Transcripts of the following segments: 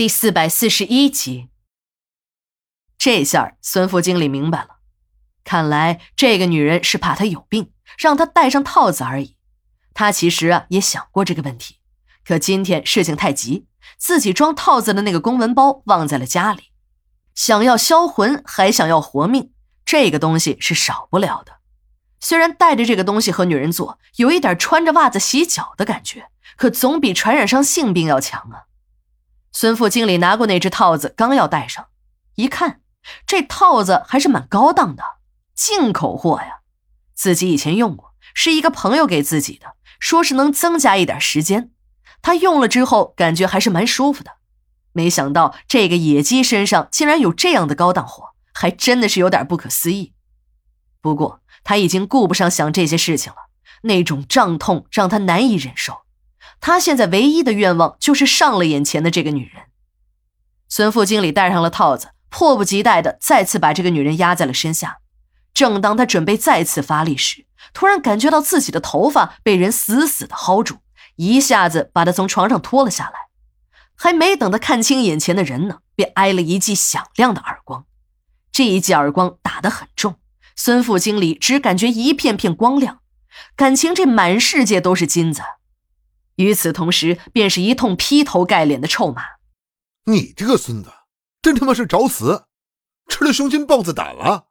第四百四十一集，这下孙副经理明白了，看来这个女人是怕他有病，让他戴上套子而已。他其实啊也想过这个问题，可今天事情太急，自己装套子的那个公文包忘在了家里，想要销魂还想要活命，这个东西是少不了的。虽然带着这个东西和女人做，有一点穿着袜子洗脚的感觉，可总比传染上性病要强啊。孙副经理拿过那只套子，刚要戴上，一看，这套子还是蛮高档的，进口货呀。自己以前用过，是一个朋友给自己的，说是能增加一点时间。他用了之后，感觉还是蛮舒服的。没想到这个野鸡身上竟然有这样的高档货，还真的是有点不可思议。不过他已经顾不上想这些事情了，那种胀痛让他难以忍受。他现在唯一的愿望就是上了眼前的这个女人。孙副经理戴上了套子，迫不及待的再次把这个女人压在了身下。正当他准备再次发力时，突然感觉到自己的头发被人死死的薅住，一下子把他从床上拖了下来。还没等他看清眼前的人呢，便挨了一记响亮的耳光。这一记耳光打得很重，孙副经理只感觉一片片光亮，感情这满世界都是金子。与此同时，便是一通劈头盖脸的臭骂：“你这个孙子，真他妈是找死！吃了雄心豹子胆了！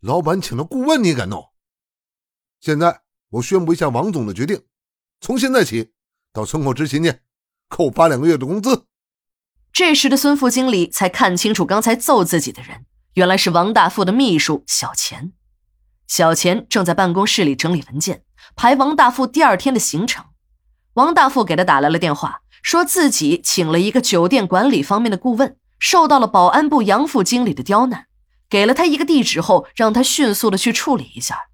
老板请的顾问你也敢弄？现在我宣布一下王总的决定：从现在起，到村口执勤去，扣发两个月的工资。”这时的孙副经理才看清楚，刚才揍自己的人原来是王大富的秘书小钱。小钱正在办公室里整理文件，排王大富第二天的行程。王大富给他打来了电话，说自己请了一个酒店管理方面的顾问，受到了保安部杨副经理的刁难，给了他一个地址后，让他迅速的去处理一下，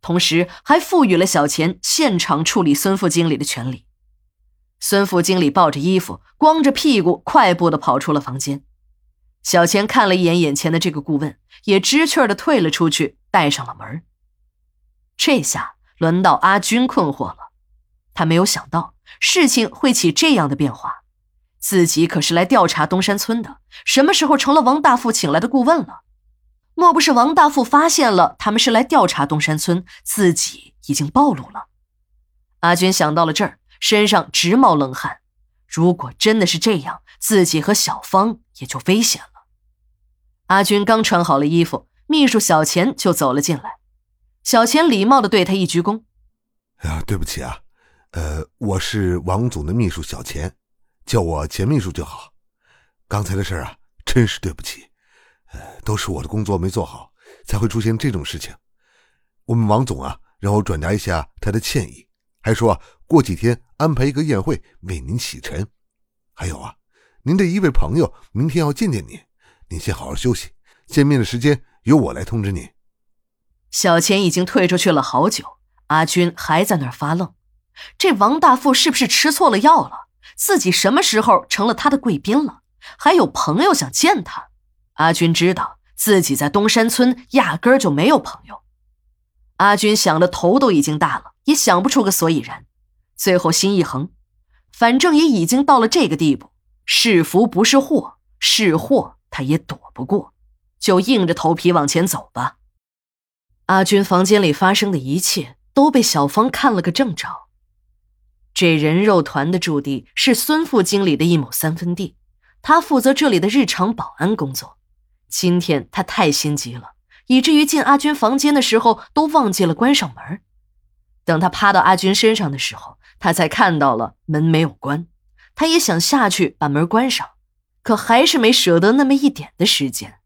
同时还赋予了小钱现场处理孙副经理的权利。孙副经理抱着衣服，光着屁股，快步的跑出了房间。小钱看了一眼眼前的这个顾问，也知趣的退了出去，带上了门。这下轮到阿军困惑了。他没有想到事情会起这样的变化，自己可是来调查东山村的，什么时候成了王大富请来的顾问了？莫不是王大富发现了他们是来调查东山村，自己已经暴露了？阿军想到了这儿，身上直冒冷汗。如果真的是这样，自己和小芳也就危险了。阿军刚穿好了衣服，秘书小钱就走了进来。小钱礼貌地对他一鞠躬：“啊，对不起啊。”呃，我是王总的秘书小钱，叫我钱秘书就好。刚才的事啊，真是对不起，呃，都是我的工作没做好，才会出现这种事情。我们王总啊，让我转达一下他的歉意，还说过几天安排一个宴会为您洗尘。还有啊，您的一位朋友明天要见见您，您先好好休息，见面的时间由我来通知您。小钱已经退出去了好久，阿军还在那儿发愣。这王大富是不是吃错了药了？自己什么时候成了他的贵宾了？还有朋友想见他？阿军知道自己在东山村压根儿就没有朋友。阿军想的头都已经大了，也想不出个所以然。最后心一横，反正也已经到了这个地步，是福不是祸，是祸他也躲不过，就硬着头皮往前走吧。阿军房间里发生的一切都被小芳看了个正着。这人肉团的驻地是孙副经理的一亩三分地，他负责这里的日常保安工作。今天他太心急了，以至于进阿军房间的时候都忘记了关上门。等他趴到阿军身上的时候，他才看到了门没有关。他也想下去把门关上，可还是没舍得那么一点的时间。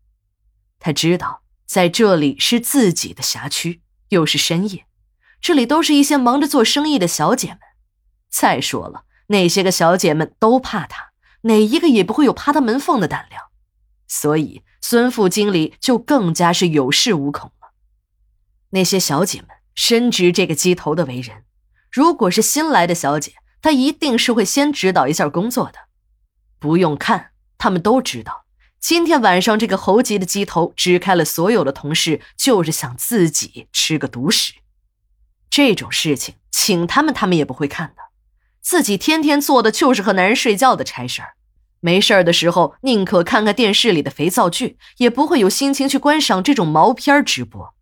他知道在这里是自己的辖区，又是深夜，这里都是一些忙着做生意的小姐们。再说了，那些个小姐们都怕他，哪一个也不会有趴他门缝的胆量，所以孙副经理就更加是有恃无恐了。那些小姐们深知这个鸡头的为人，如果是新来的小姐，她一定是会先指导一下工作的。不用看，他们都知道，今天晚上这个猴急的鸡头支开了所有的同事，就是想自己吃个独食。这种事情，请他们，他们也不会看的。自己天天做的就是和男人睡觉的差事儿，没事儿的时候宁可看看电视里的肥皂剧，也不会有心情去观赏这种毛片直播。